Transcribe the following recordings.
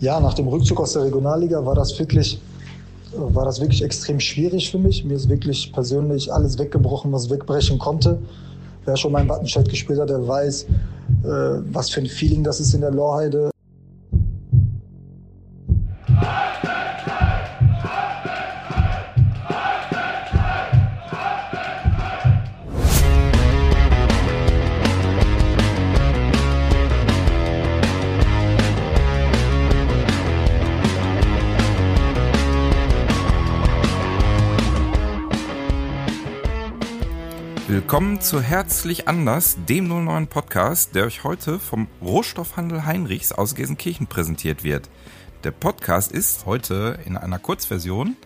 Ja, nach dem Rückzug aus der Regionalliga war das wirklich, war das wirklich extrem schwierig für mich. Mir ist wirklich persönlich alles weggebrochen, was wegbrechen konnte. Wer schon mal in Wattenscheid gespielt hat, der weiß, äh, was für ein Feeling das ist in der Lorheide. Willkommen zu Herzlich Anders, dem 09 Podcast, der euch heute vom Rohstoffhandel Heinrichs aus Gelsenkirchen präsentiert wird. Der Podcast ist heute in einer Kurzversion,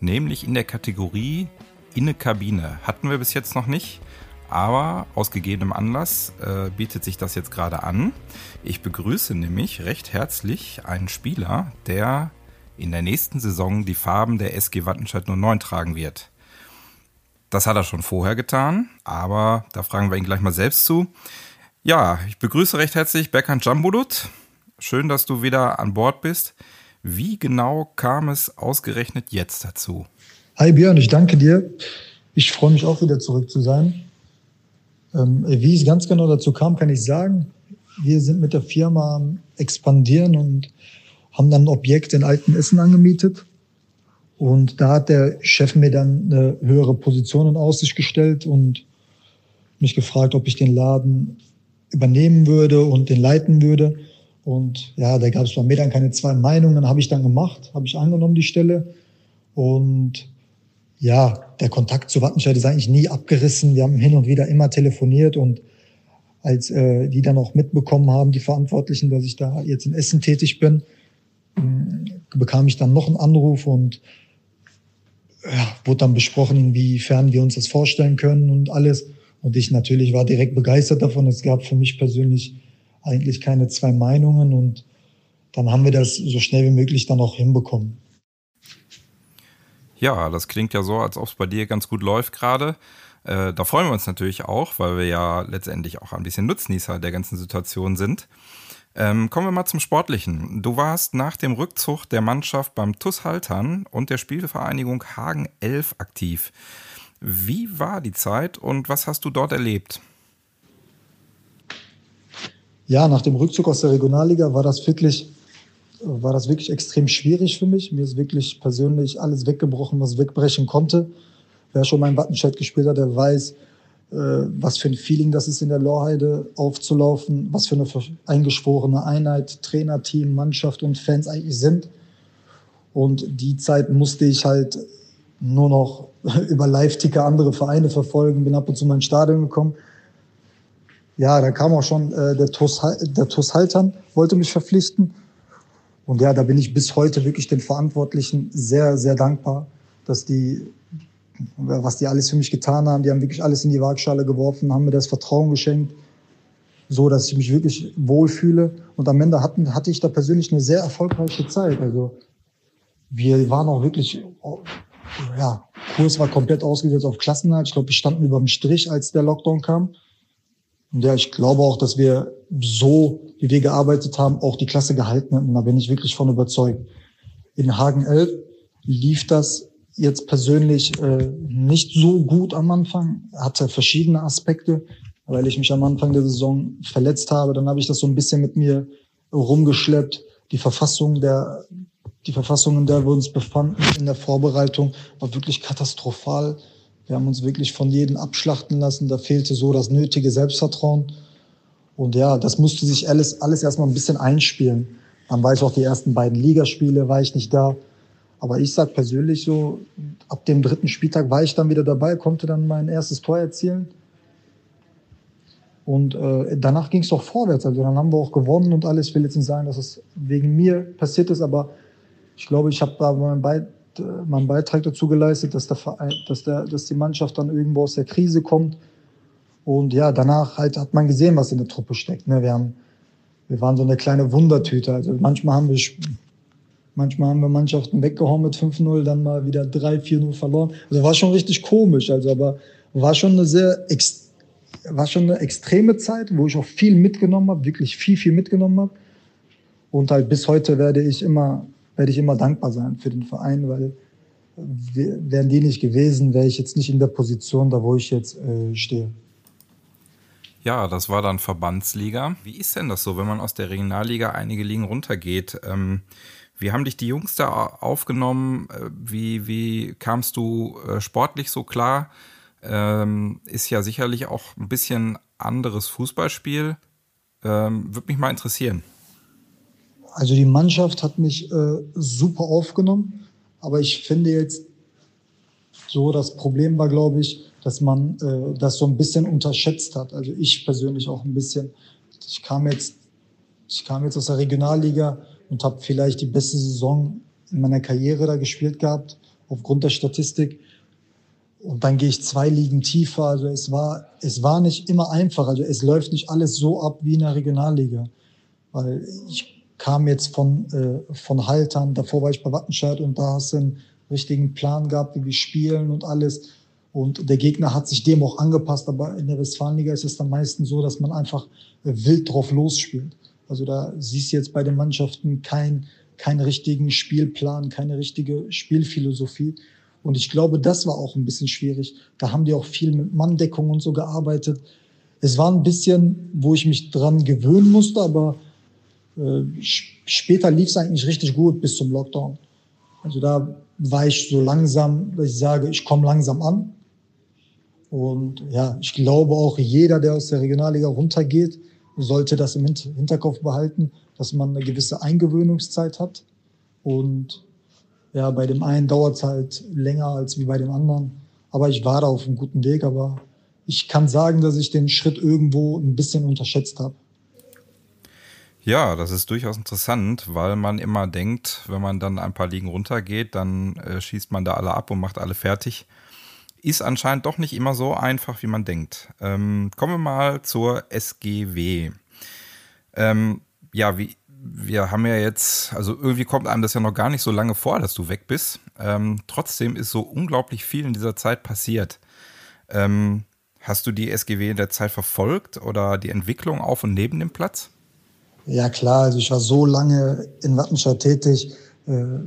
nämlich in der Kategorie Inne Kabine. Hatten wir bis jetzt noch nicht, aber aus gegebenem Anlass äh, bietet sich das jetzt gerade an. Ich begrüße nämlich recht herzlich einen Spieler, der in der nächsten Saison die Farben der SG Wattenscheid 09 tragen wird. Das hat er schon vorher getan, aber da fragen wir ihn gleich mal selbst zu. Ja, ich begrüße recht herzlich Berkan Jambulut. Schön, dass du wieder an Bord bist. Wie genau kam es ausgerechnet jetzt dazu? Hi Björn, ich danke dir. Ich freue mich auch wieder zurück zu sein. Ähm, wie es ganz genau dazu kam, kann ich sagen. Wir sind mit der Firma expandieren und haben dann ein Objekt in Altenessen angemietet und da hat der Chef mir dann eine höhere Position in Aussicht gestellt und mich gefragt, ob ich den Laden übernehmen würde und den leiten würde. Und ja, da gab es bei mir dann keine zwei Meinungen. Habe ich dann gemacht, habe ich angenommen die Stelle. Und ja, der Kontakt zu Wattenscheid ist eigentlich nie abgerissen. Wir haben hin und wieder immer telefoniert und als äh, die dann auch mitbekommen haben, die Verantwortlichen, dass ich da jetzt in Essen tätig bin, äh, bekam ich dann noch einen Anruf und ja, wurde dann besprochen, inwiefern wir uns das vorstellen können und alles. Und ich natürlich war direkt begeistert davon. Es gab für mich persönlich eigentlich keine zwei Meinungen und dann haben wir das so schnell wie möglich dann auch hinbekommen. Ja, das klingt ja so, als ob es bei dir ganz gut läuft gerade. Äh, da freuen wir uns natürlich auch, weil wir ja letztendlich auch ein bisschen Nutznießer der ganzen Situation sind. Ähm, kommen wir mal zum Sportlichen. Du warst nach dem Rückzug der Mannschaft beim TUS Haltern und der Spielvereinigung Hagen 11 aktiv. Wie war die Zeit und was hast du dort erlebt? Ja, nach dem Rückzug aus der Regionalliga war das wirklich, war das wirklich extrem schwierig für mich. Mir ist wirklich persönlich alles weggebrochen, was wegbrechen konnte. Wer schon mal in Wattenscheid gespielt hat, der weiß, was für ein Feeling das ist, in der Lorheide aufzulaufen, was für eine eingeschworene Einheit Trainer, Team, Mannschaft und Fans eigentlich sind. Und die Zeit musste ich halt nur noch über Live-Ticker andere Vereine verfolgen, bin ab und zu mal ins Stadion gekommen. Ja, da kam auch schon äh, der TuS, der TuS Haltern, wollte mich verpflichten. Und ja, da bin ich bis heute wirklich den Verantwortlichen sehr, sehr dankbar, dass die was die alles für mich getan haben. Die haben wirklich alles in die Waagschale geworfen, haben mir das Vertrauen geschenkt, so dass ich mich wirklich wohlfühle. Und am Ende hatten, hatte ich da persönlich eine sehr erfolgreiche Zeit. Also wir waren auch wirklich, ja, Kurs war komplett ausgesetzt auf Klassenhalt. Ich glaube, wir standen über dem Strich, als der Lockdown kam. Und ja, ich glaube auch, dass wir so, wie wir gearbeitet haben, auch die Klasse gehalten hätten. Da bin ich wirklich von überzeugt. In Hagen 11 lief das jetzt persönlich äh, nicht so gut am Anfang, hatte verschiedene Aspekte, weil ich mich am Anfang der Saison verletzt habe. Dann habe ich das so ein bisschen mit mir rumgeschleppt. Die Verfassung der, die Verfassung, in der wir uns befanden in der Vorbereitung, war wirklich katastrophal. Wir haben uns wirklich von jedem abschlachten lassen. Da fehlte so das nötige Selbstvertrauen. Und ja, das musste sich alles, alles erstmal ein bisschen einspielen. Dann war ich auch die ersten beiden Ligaspiele, war ich nicht da. Aber ich sag persönlich so, ab dem dritten Spieltag war ich dann wieder dabei, konnte dann mein erstes Tor erzielen. Und äh, danach ging es doch vorwärts. Also dann haben wir auch gewonnen und alles. Ich will jetzt nicht sagen, dass es wegen mir passiert ist, aber ich glaube, ich habe da meinen, Be meinen Beitrag dazu geleistet, dass, der Verein, dass, der, dass die Mannschaft dann irgendwo aus der Krise kommt. Und ja, danach halt hat man gesehen, was in der Truppe steckt. Ne? Wir, haben, wir waren so eine kleine Wundertüte. Also manchmal haben wir Manchmal haben wir Mannschaften weggehauen mit 5-0, dann mal wieder 3-4-0 verloren. Also war schon richtig komisch. Also, aber war schon eine sehr, war schon eine extreme Zeit, wo ich auch viel mitgenommen habe, wirklich viel, viel mitgenommen habe. Und halt bis heute werde ich immer, werde ich immer dankbar sein für den Verein, weil wären die nicht gewesen, wäre ich jetzt nicht in der Position, da wo ich jetzt äh, stehe. Ja, das war dann Verbandsliga. Wie ist denn das so, wenn man aus der Regionalliga einige Ligen runtergeht? Ähm, wie haben dich die Jungs da aufgenommen? Äh, wie, wie kamst du äh, sportlich so klar? Ähm, ist ja sicherlich auch ein bisschen anderes Fußballspiel. Ähm, Würde mich mal interessieren. Also die Mannschaft hat mich äh, super aufgenommen, aber ich finde jetzt so, das Problem war, glaube ich, dass man äh, das so ein bisschen unterschätzt hat. Also ich persönlich auch ein bisschen. Ich kam jetzt, ich kam jetzt aus der Regionalliga und habe vielleicht die beste Saison in meiner Karriere da gespielt gehabt, aufgrund der Statistik. Und dann gehe ich zwei Ligen tiefer. Also es war, es war nicht immer einfach. Also es läuft nicht alles so ab wie in der Regionalliga. Weil ich kam jetzt von, äh, von Haltern, davor war ich bei Wattenscheid und da hast du einen richtigen Plan gehabt, wie wir spielen und alles. Und der Gegner hat sich dem auch angepasst, aber in der Westfalenliga ist es dann meistens so, dass man einfach wild drauf losspielt. Also da siehst du jetzt bei den Mannschaften keinen keinen richtigen Spielplan, keine richtige Spielphilosophie. Und ich glaube, das war auch ein bisschen schwierig. Da haben die auch viel mit Manndeckung und so gearbeitet. Es war ein bisschen, wo ich mich dran gewöhnen musste, aber äh, später lief es eigentlich richtig gut bis zum Lockdown. Also da war ich so langsam, dass ich sage, ich komme langsam an. Und ja, ich glaube auch jeder, der aus der Regionalliga runtergeht, sollte das im Hinterkopf behalten, dass man eine gewisse Eingewöhnungszeit hat. Und ja, bei dem einen dauert es halt länger als wie bei dem anderen. Aber ich war da auf einem guten Weg. Aber ich kann sagen, dass ich den Schritt irgendwo ein bisschen unterschätzt habe. Ja, das ist durchaus interessant, weil man immer denkt, wenn man dann ein paar Ligen runtergeht, dann äh, schießt man da alle ab und macht alle fertig ist anscheinend doch nicht immer so einfach, wie man denkt. Ähm, kommen wir mal zur SGW. Ähm, ja, wie, wir haben ja jetzt, also irgendwie kommt einem das ja noch gar nicht so lange vor, dass du weg bist. Ähm, trotzdem ist so unglaublich viel in dieser Zeit passiert. Ähm, hast du die SGW in der Zeit verfolgt oder die Entwicklung auf und neben dem Platz? Ja klar, also ich war so lange in Wattenscheid tätig. Äh,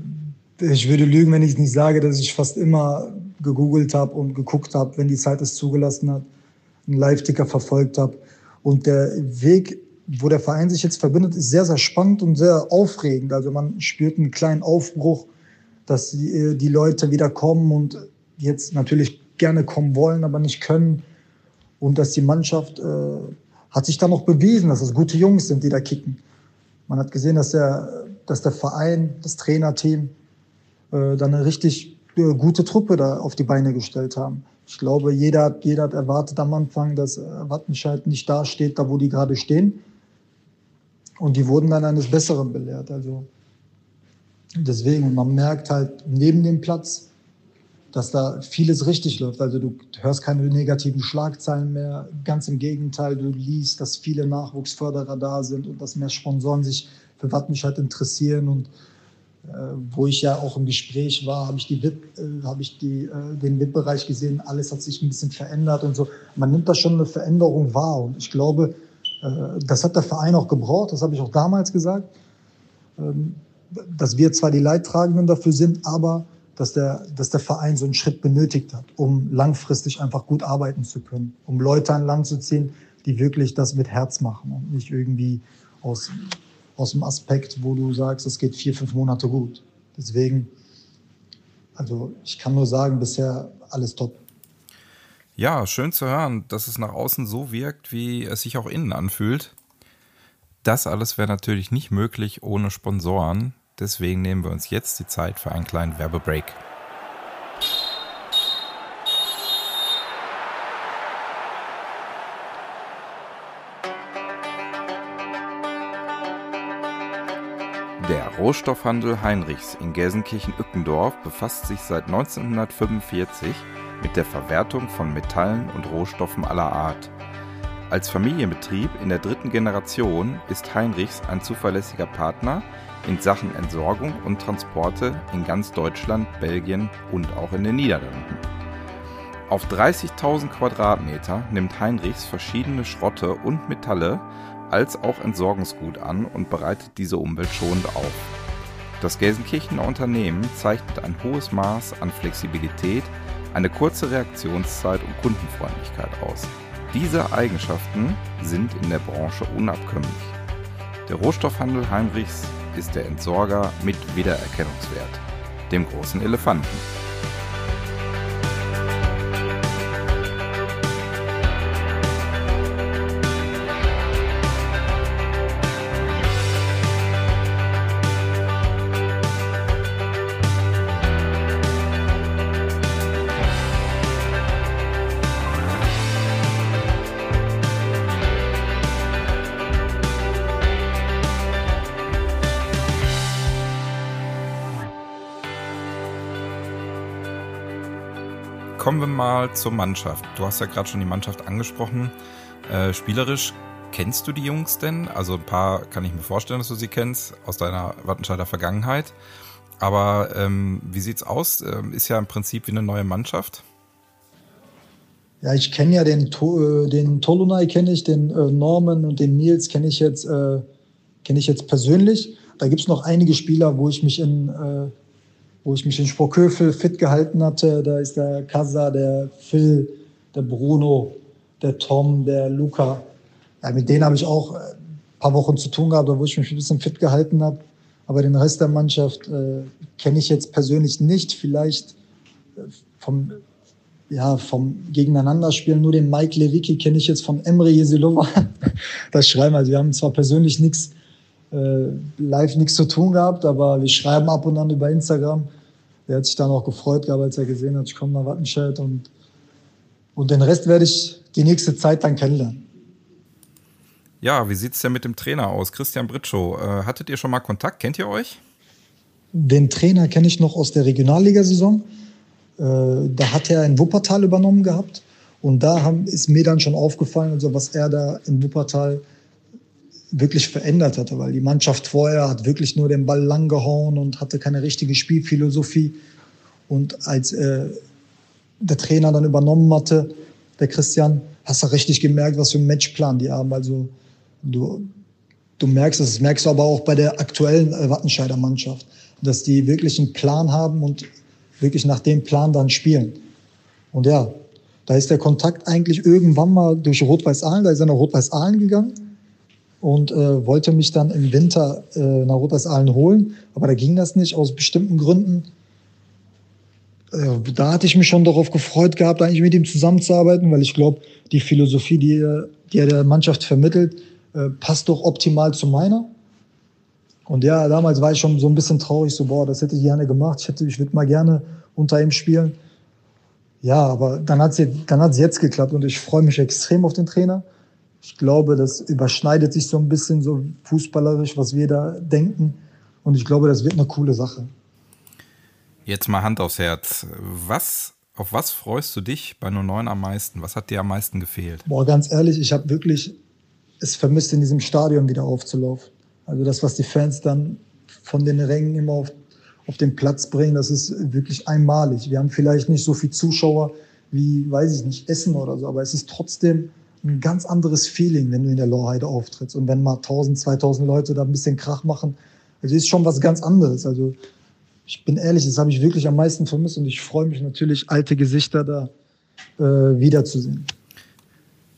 ich würde lügen, wenn ich nicht sage, dass ich fast immer gegoogelt habe und geguckt habe, wenn die Zeit es zugelassen hat, einen Live-Ticker verfolgt habe. Und der Weg, wo der Verein sich jetzt verbindet, ist sehr, sehr spannend und sehr aufregend. Also man spürt einen kleinen Aufbruch, dass die, die Leute wieder kommen und jetzt natürlich gerne kommen wollen, aber nicht können. Und dass die Mannschaft äh, hat sich da noch bewiesen, dass es gute Jungs sind, die da kicken. Man hat gesehen, dass der, dass der Verein, das Trainerteam äh, dann eine richtig äh, gute Truppe da auf die Beine gestellt haben. Ich glaube, jeder, jeder hat erwartet am Anfang, dass äh, Wattenscheid nicht da steht, da wo die gerade stehen. Und die wurden dann eines Besseren belehrt. Also deswegen, man merkt halt neben dem Platz, dass da vieles richtig läuft. Also du hörst keine negativen Schlagzeilen mehr. Ganz im Gegenteil, du liest, dass viele Nachwuchsförderer da sind und dass mehr Sponsoren sich für Wattenscheid interessieren und wo ich ja auch im Gespräch war, habe ich, die VIP, äh, hab ich die, äh, den VIP-Bereich gesehen, alles hat sich ein bisschen verändert und so. Man nimmt da schon eine Veränderung wahr. Und ich glaube, das hat der Verein auch gebraucht, das habe ich auch damals gesagt, ähm, dass wir zwar die Leidtragenden dafür sind, aber dass der, dass der Verein so einen Schritt benötigt hat, um langfristig einfach gut arbeiten zu können, um Leute an Land zu ziehen, die wirklich das mit Herz machen und nicht irgendwie aus aus dem Aspekt, wo du sagst, es geht vier, fünf Monate gut. Deswegen, also ich kann nur sagen, bisher alles top. Ja, schön zu hören, dass es nach außen so wirkt, wie es sich auch innen anfühlt. Das alles wäre natürlich nicht möglich ohne Sponsoren. Deswegen nehmen wir uns jetzt die Zeit für einen kleinen Werbebreak. Rohstoffhandel Heinrichs in Gelsenkirchen-Ückendorf befasst sich seit 1945 mit der Verwertung von Metallen und Rohstoffen aller Art. Als Familienbetrieb in der dritten Generation ist Heinrichs ein zuverlässiger Partner in Sachen Entsorgung und Transporte in ganz Deutschland, Belgien und auch in den Niederlanden. Auf 30.000 Quadratmeter nimmt Heinrichs verschiedene Schrotte und Metalle als auch Entsorgungsgut an und bereitet diese umweltschonend auf. Das Gelsenkirchener Unternehmen zeichnet ein hohes Maß an Flexibilität, eine kurze Reaktionszeit und Kundenfreundlichkeit aus. Diese Eigenschaften sind in der Branche unabkömmlich. Der Rohstoffhandel Heinrichs ist der Entsorger mit Wiedererkennungswert, dem großen Elefanten. Kommen wir mal zur Mannschaft. Du hast ja gerade schon die Mannschaft angesprochen. Äh, spielerisch kennst du die Jungs denn? Also ein paar kann ich mir vorstellen, dass du sie kennst aus deiner Wattenscheider Vergangenheit. Aber ähm, wie sieht's aus? Ähm, ist ja im Prinzip wie eine neue Mannschaft. Ja, ich kenne ja den, äh, den Tolunay kenne ich, den äh, Norman und den Nils kenne ich jetzt äh, kenne ich jetzt persönlich. Da gibt es noch einige Spieler, wo ich mich in äh, wo ich mich in Sprockhövel fit gehalten hatte. Da ist der Kasa, der Phil, der Bruno, der Tom, der Luca. Ja, mit denen habe ich auch ein paar Wochen zu tun gehabt, wo ich mich ein bisschen fit gehalten habe. Aber den Rest der Mannschaft äh, kenne ich jetzt persönlich nicht. Vielleicht äh, vom, ja, vom Gegeneinanderspielen. Nur den Mike Lewicki kenne ich jetzt von Emre Jesilova. das Schreiben. Also wir haben zwar persönlich nichts äh, live nichts zu tun gehabt, aber wir schreiben ab und an über Instagram. Der hat sich dann auch gefreut gehabt, als er gesehen hat, ich komme nach Wattenscheid und, und den Rest werde ich die nächste Zeit dann kennenlernen. Ja, wie sieht es denn mit dem Trainer aus? Christian Britschow, äh, hattet ihr schon mal Kontakt? Kennt ihr euch? Den Trainer kenne ich noch aus der Regionalligasaison. Äh, da hat er in Wuppertal übernommen gehabt. Und da haben, ist mir dann schon aufgefallen, also was er da in Wuppertal wirklich verändert hatte, weil die Mannschaft vorher hat wirklich nur den Ball lang gehauen und hatte keine richtige Spielphilosophie. Und als äh, der Trainer dann übernommen hatte, der Christian, hast du richtig gemerkt, was für einen Matchplan die haben. Also du, du merkst es, das merkst du aber auch bei der aktuellen äh, Wattenscheider Mannschaft, dass die wirklich einen Plan haben und wirklich nach dem Plan dann spielen. Und ja, da ist der Kontakt eigentlich irgendwann mal durch Rot-Weiß-Aalen, da ist er nach Rot-Weiß-Aalen gegangen und äh, wollte mich dann im Winter äh, nach Rot-Weiß-Aalen holen. Aber da ging das nicht aus bestimmten Gründen. Äh, da hatte ich mich schon darauf gefreut gehabt, eigentlich mit ihm zusammenzuarbeiten, weil ich glaube, die Philosophie, die er, die er der Mannschaft vermittelt, äh, passt doch optimal zu meiner. Und ja, damals war ich schon so ein bisschen traurig, so, boah, das hätte ich gerne gemacht. Ich, hätte, ich würde mal gerne unter ihm spielen. Ja, aber dann hat es dann hat's jetzt geklappt und ich freue mich extrem auf den Trainer. Ich glaube, das überschneidet sich so ein bisschen so fußballerisch, was wir da denken. Und ich glaube, das wird eine coole Sache. Jetzt mal Hand aufs Herz. Was, auf was freust du dich bei 09 am meisten? Was hat dir am meisten gefehlt? Boah, ganz ehrlich, ich habe wirklich es vermisst, in diesem Stadion wieder aufzulaufen. Also das, was die Fans dann von den Rängen immer auf, auf den Platz bringen, das ist wirklich einmalig. Wir haben vielleicht nicht so viele Zuschauer wie, weiß ich nicht, Essen oder so, aber es ist trotzdem ein ganz anderes Feeling, wenn du in der Lorheide auftrittst. Und wenn mal 1000, 2000 Leute da ein bisschen Krach machen, also ist schon was ganz anderes. Also ich bin ehrlich, das habe ich wirklich am meisten vermisst und ich freue mich natürlich, alte Gesichter da äh, wiederzusehen.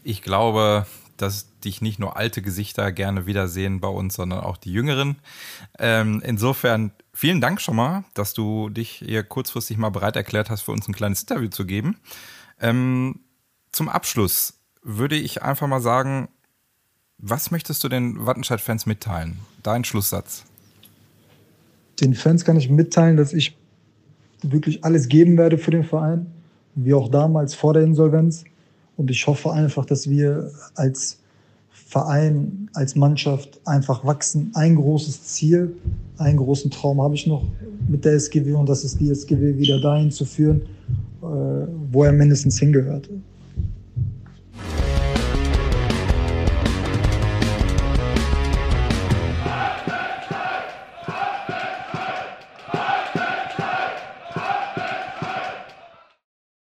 Ich glaube, dass dich nicht nur alte Gesichter gerne wiedersehen bei uns, sondern auch die jüngeren. Ähm, insofern vielen Dank schon mal, dass du dich hier kurzfristig mal bereit erklärt hast, für uns ein kleines Interview zu geben. Ähm, zum Abschluss würde ich einfach mal sagen, was möchtest du den Wattenscheid-Fans mitteilen? Dein Schlusssatz. Den Fans kann ich mitteilen, dass ich wirklich alles geben werde für den Verein, wie auch damals vor der Insolvenz. Und ich hoffe einfach, dass wir als Verein, als Mannschaft einfach wachsen. Ein großes Ziel, einen großen Traum habe ich noch mit der SGW und das ist die SGW wieder dahin zu führen, äh, wo er mindestens hingehört.